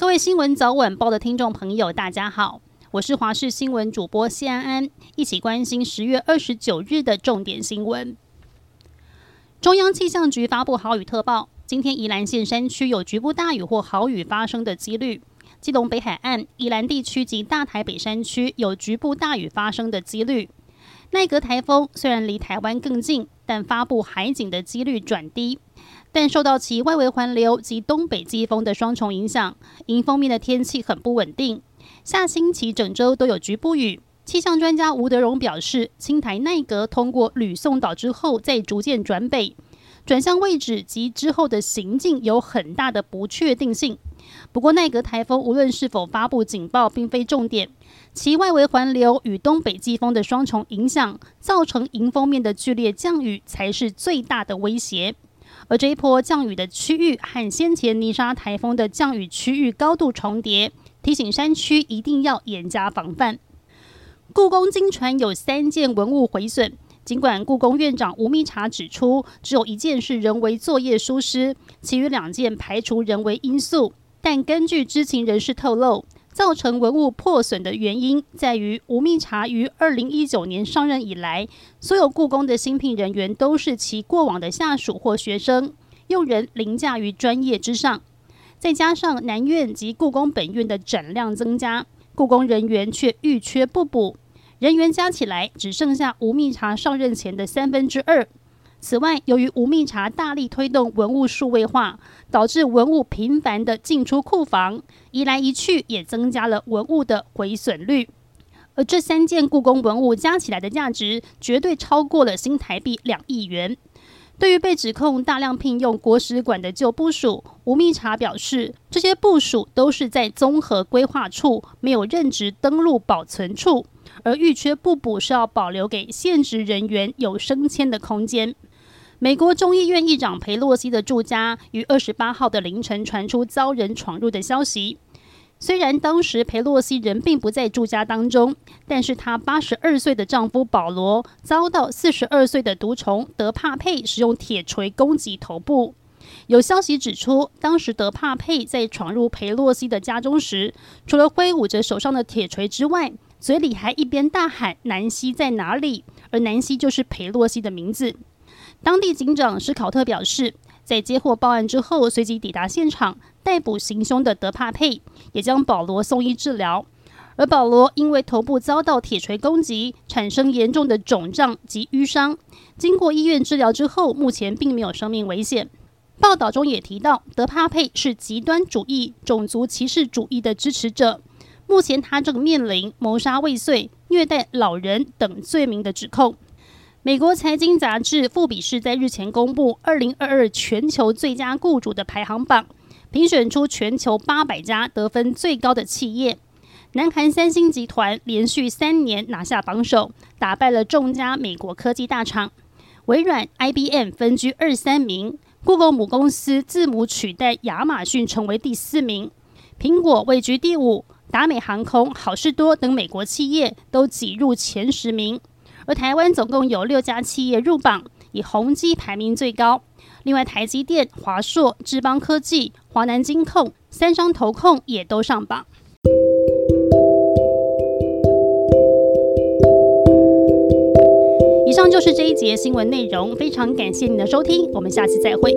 各位新闻早晚报的听众朋友，大家好，我是华视新闻主播谢安安，一起关心十月二十九日的重点新闻。中央气象局发布豪雨特报，今天宜兰县山区有局部大雨或豪雨发生的几率，基隆北海岸、宜兰地区及大台北山区有局部大雨发生的几率。奈格台风虽然离台湾更近，但发布海警的几率转低。但受到其外围环流及东北季风的双重影响，迎风面的天气很不稳定。下星期整周都有局部雨。气象专家吴德荣表示，青台奈格通过吕宋岛之后，再逐渐转北，转向位置及之后的行进有很大的不确定性。不过，奈格台风无论是否发布警报，并非重点，其外围环流与东北季风的双重影响，造成迎风面的剧烈降雨才是最大的威胁。而这一波降雨的区域和先前泥沙台风的降雨区域高度重叠，提醒山区一定要严加防范。故宫经传有三件文物毁损，尽管故宫院长吴密察指出，只有一件是人为作业疏失，其余两件排除人为因素。但根据知情人士透露，造成文物破损的原因在于吴密察于二零一九年上任以来，所有故宫的新聘人员都是其过往的下属或学生，用人凌驾于专业之上。再加上南院及故宫本院的展量增加，故宫人员却遇缺不补。人员加起来只剩下吴密察上任前的三分之二。此外，由于吴密察大力推动文物数位化，导致文物频繁的进出库房，移来移去也增加了文物的毁损率。而这三件故宫文物加起来的价值，绝对超过了新台币两亿元。对于被指控大量聘用国史馆的旧部署，吴密察表示，这些部署都是在综合规划处，没有任职登录保存处。而预缺不补是要保留给现职人员有升迁的空间。美国众议院议长佩洛西的住家于二十八号的凌晨传出遭人闯入的消息。虽然当时佩洛西人并不在住家当中，但是她八十二岁的丈夫保罗遭到四十二岁的毒虫德帕佩使用铁锤攻击头部。有消息指出，当时德帕佩在闯入佩洛西的家中时，除了挥舞着手上的铁锤之外，嘴里还一边大喊“南希在哪里”，而南希就是佩洛西的名字。当地警长史考特表示，在接获报案之后，随即抵达现场逮捕行凶的德帕佩，也将保罗送医治疗。而保罗因为头部遭到铁锤攻击，产生严重的肿胀及淤伤，经过医院治疗之后，目前并没有生命危险。报道中也提到，德帕佩是极端主义、种族歧视主义的支持者。目前，他正面临谋杀未遂、虐待老人等罪名的指控。美国财经杂志《富比士》在日前公布二零二二全球最佳雇主的排行榜，评选出全球八百家得分最高的企业。南韩三星集团连续三年拿下榜首，打败了众家美国科技大厂。微软、IBM 分居二三名，Google 母公司字母取代亚马逊成为第四名，苹果位居第五。达美航空、好事多等美国企业都挤入前十名，而台湾总共有六家企业入榜，以宏基排名最高。另外，台积电、华硕、智邦科技、华南金控、三商投控也都上榜。以上就是这一节新闻内容，非常感谢您的收听，我们下期再会。